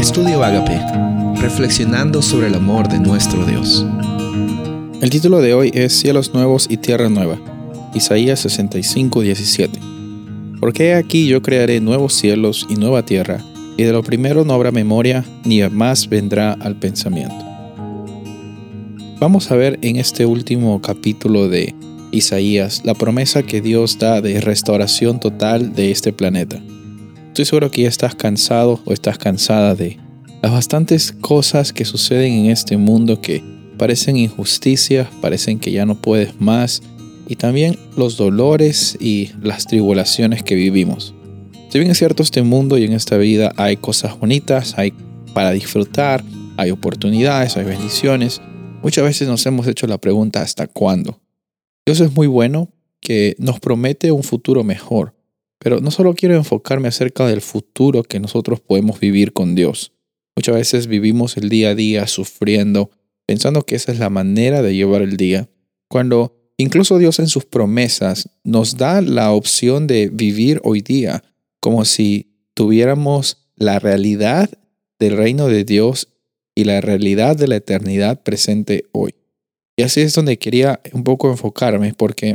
Estudio Agape, reflexionando sobre el amor de nuestro Dios. El título de hoy es Cielos nuevos y tierra nueva, Isaías 65, 17. Porque aquí yo crearé nuevos cielos y nueva tierra, y de lo primero no habrá memoria, ni más vendrá al pensamiento. Vamos a ver en este último capítulo de Isaías la promesa que Dios da de restauración total de este planeta. Estoy seguro que ya estás cansado o estás cansada de las bastantes cosas que suceden en este mundo que parecen injusticias, parecen que ya no puedes más, y también los dolores y las tribulaciones que vivimos. Si bien es cierto, este mundo y en esta vida hay cosas bonitas, hay para disfrutar, hay oportunidades, hay bendiciones, muchas veces nos hemos hecho la pregunta ¿hasta cuándo? Dios es muy bueno que nos promete un futuro mejor, pero no solo quiero enfocarme acerca del futuro que nosotros podemos vivir con Dios. Muchas veces vivimos el día a día sufriendo, pensando que esa es la manera de llevar el día, cuando incluso Dios en sus promesas nos da la opción de vivir hoy día como si tuviéramos la realidad del reino de Dios y la realidad de la eternidad presente hoy. Y así es donde quería un poco enfocarme, porque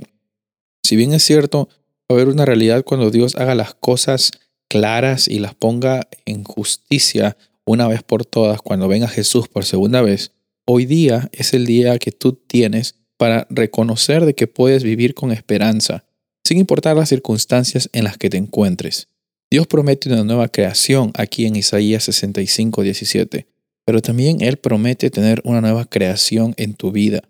si bien es cierto, haber una realidad cuando Dios haga las cosas claras y las ponga en justicia una vez por todas cuando venga Jesús por segunda vez. Hoy día es el día que tú tienes para reconocer de que puedes vivir con esperanza, sin importar las circunstancias en las que te encuentres. Dios promete una nueva creación aquí en Isaías 65, 17, pero también Él promete tener una nueva creación en tu vida.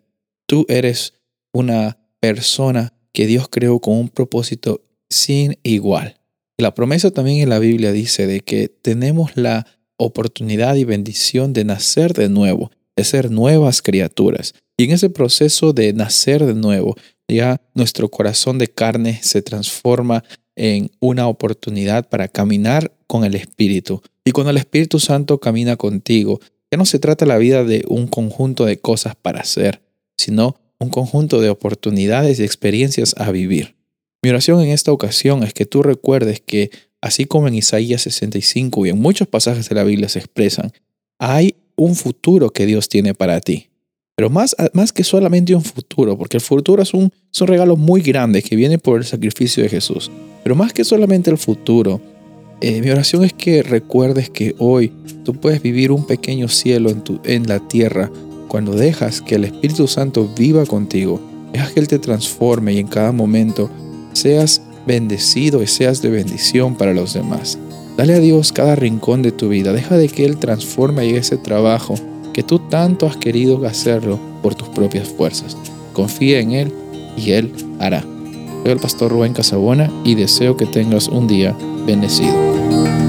Tú eres una persona que Dios creó con un propósito sin igual. La promesa también en la Biblia dice de que tenemos la oportunidad y bendición de nacer de nuevo, de ser nuevas criaturas. Y en ese proceso de nacer de nuevo, ya nuestro corazón de carne se transforma en una oportunidad para caminar con el Espíritu. Y cuando el Espíritu Santo camina contigo, ya no se trata la vida de un conjunto de cosas para hacer, sino un conjunto de oportunidades y experiencias a vivir. Mi oración en esta ocasión es que tú recuerdes que, así como en Isaías 65 y en muchos pasajes de la Biblia se expresan, hay un futuro que Dios tiene para ti. Pero más, más que solamente un futuro, porque el futuro es un, es regalo muy grande que viene por el sacrificio de Jesús. Pero más que solamente el futuro, eh, mi oración es que recuerdes que hoy tú puedes vivir un pequeño cielo en, tu, en la tierra cuando dejas que el Espíritu Santo viva contigo, dejas que Él te transforme y en cada momento seas bendecido y seas de bendición para los demás. Dale a Dios cada rincón de tu vida, deja de que Él transforme ese trabajo que tú tanto has querido hacerlo por tus propias fuerzas. Confía en Él y Él hará. Soy el pastor Rubén Casabona y deseo que tengas un día bendecido.